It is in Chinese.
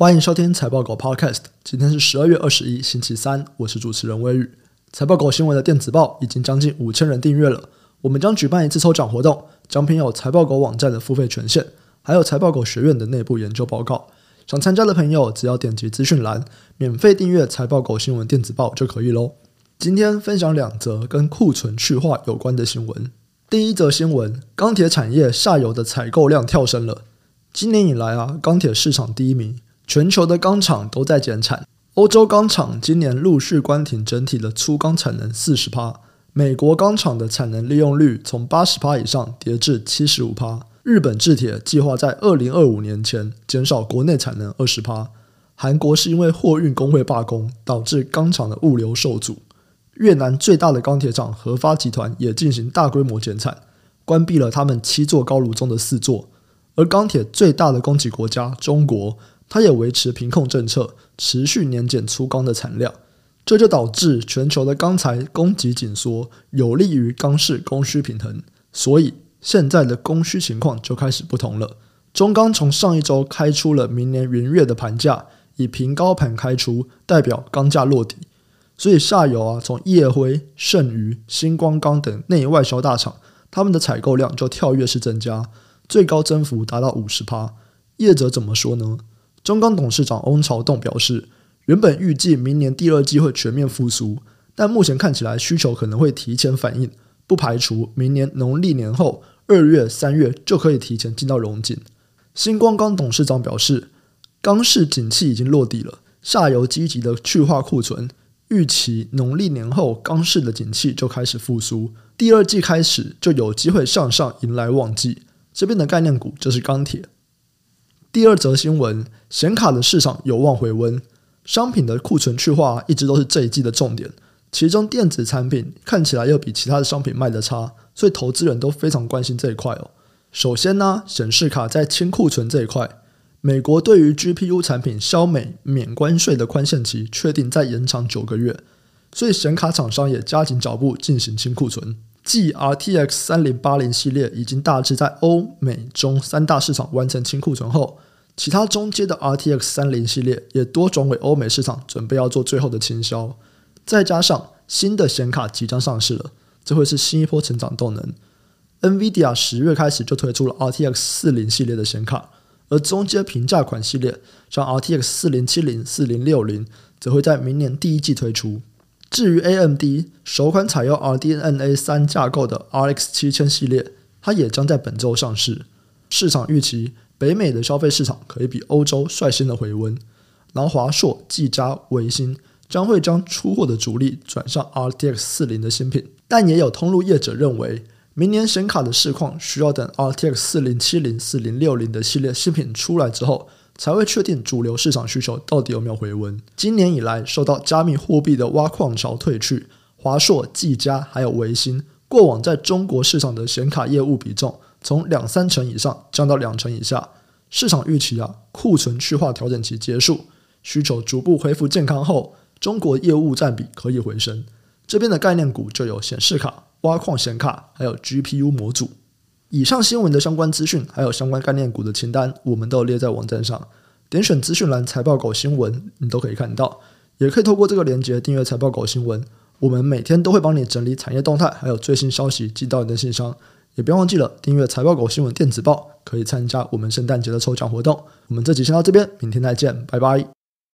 欢迎收听财报狗 Podcast。今天是十二月二十一，星期三，我是主持人威宇。财报狗新闻的电子报已经将近五千人订阅了。我们将举办一次抽奖活动，奖品有财报狗网站的付费权限，还有财报狗学院的内部研究报告。想参加的朋友，只要点击资讯栏，免费订阅财报狗新闻电子报就可以喽。今天分享两则跟库存去化有关的新闻。第一则新闻：钢铁产业下游的采购量跳升了。今年以来啊，钢铁市场低迷。全球的钢厂都在减产，欧洲钢厂今年陆续关停整体的粗钢产能四十趴，美国钢厂的产能利用率从八十趴以上跌至七十五趴，日本制铁计划在二零二五年前减少国内产能二十趴，韩国是因为货运工会罢工导致钢厂的物流受阻，越南最大的钢铁厂合发集团也进行大规模减产，关闭了他们七座高炉中的四座，而钢铁最大的供给国家中国。它也维持平控政策，持续年减粗钢的产量，这就导致全球的钢材供给紧缩，有利于钢市供需平衡。所以现在的供需情况就开始不同了。中钢从上一周开出了明年元月的盘价，以平高盘开出，代表钢价落底。所以下游啊，从烨辉、盛余、星光钢等内外销大厂，他们的采购量就跳跃式增加，最高增幅达到五十趴。业者怎么说呢？中钢董事长翁朝栋表示，原本预计明年第二季会全面复苏，但目前看起来需求可能会提前反应，不排除明年农历年后二月、三月就可以提前进到融景。新光钢董事长表示，钢市景气已经落地了，下游积极的去化库存，预期农历年后钢市的景气就开始复苏，第二季开始就有机会向上迎来旺季。这边的概念股就是钢铁。第二则新闻，显卡的市场有望回温，商品的库存去化一直都是这一季的重点。其中电子产品看起来又比其他的商品卖得差，所以投资人都非常关心这一块哦。首先呢，显示卡在清库存这一块，美国对于 GPU 产品消美免关税的宽限期确定再延长九个月，所以显卡厂商也加紧脚步进行清库存。继 RTX 三零八零系列已经大致在欧美中三大市场完成清库存后，其他中阶的 RTX 三零系列也多转为欧美市场，准备要做最后的清销。再加上新的显卡即将上市了，这会是新一波成长动能。NVIDIA 十月开始就推出了 RTX 四零系列的显卡，而中阶平价款系列像 RTX 四零七零、四零六零，则会在明年第一季推出。至于 AMD 首款采用 RDNA 三架构的 RX 七千系列，它也将在本周上市。市场预期北美的消费市场可以比欧洲率先的回温，然后华硕、技嘉、微星将会将出货的主力转向 RTX 四零的新品。但也有通路业者认为，明年显卡的市况需要等 RTX 四零七零、四零六零的系列新品出来之后。才会确定主流市场需求到底有没有回温。今年以来，受到加密货币的挖矿潮退去，华硕、技嘉还有微星过往在中国市场的显卡业务比重从两三成以上降到两成以下。市场预期啊，库存去化调整期结束，需求逐步恢复健康后，中国业务占比可以回升。这边的概念股就有显示卡、挖矿显卡，还有 GPU 模组。以上新闻的相关资讯，还有相关概念股的清单，我们都列在网站上。点选资讯栏“财报狗新闻”，你都可以看到。也可以透过这个链接订阅“财报狗新闻”。我们每天都会帮你整理产业动态，还有最新消息寄到你的信箱。也不要忘记了订阅“财报狗新闻”电子报，可以参加我们圣诞节的抽奖活动。我们这集先到这边，明天再见，拜拜。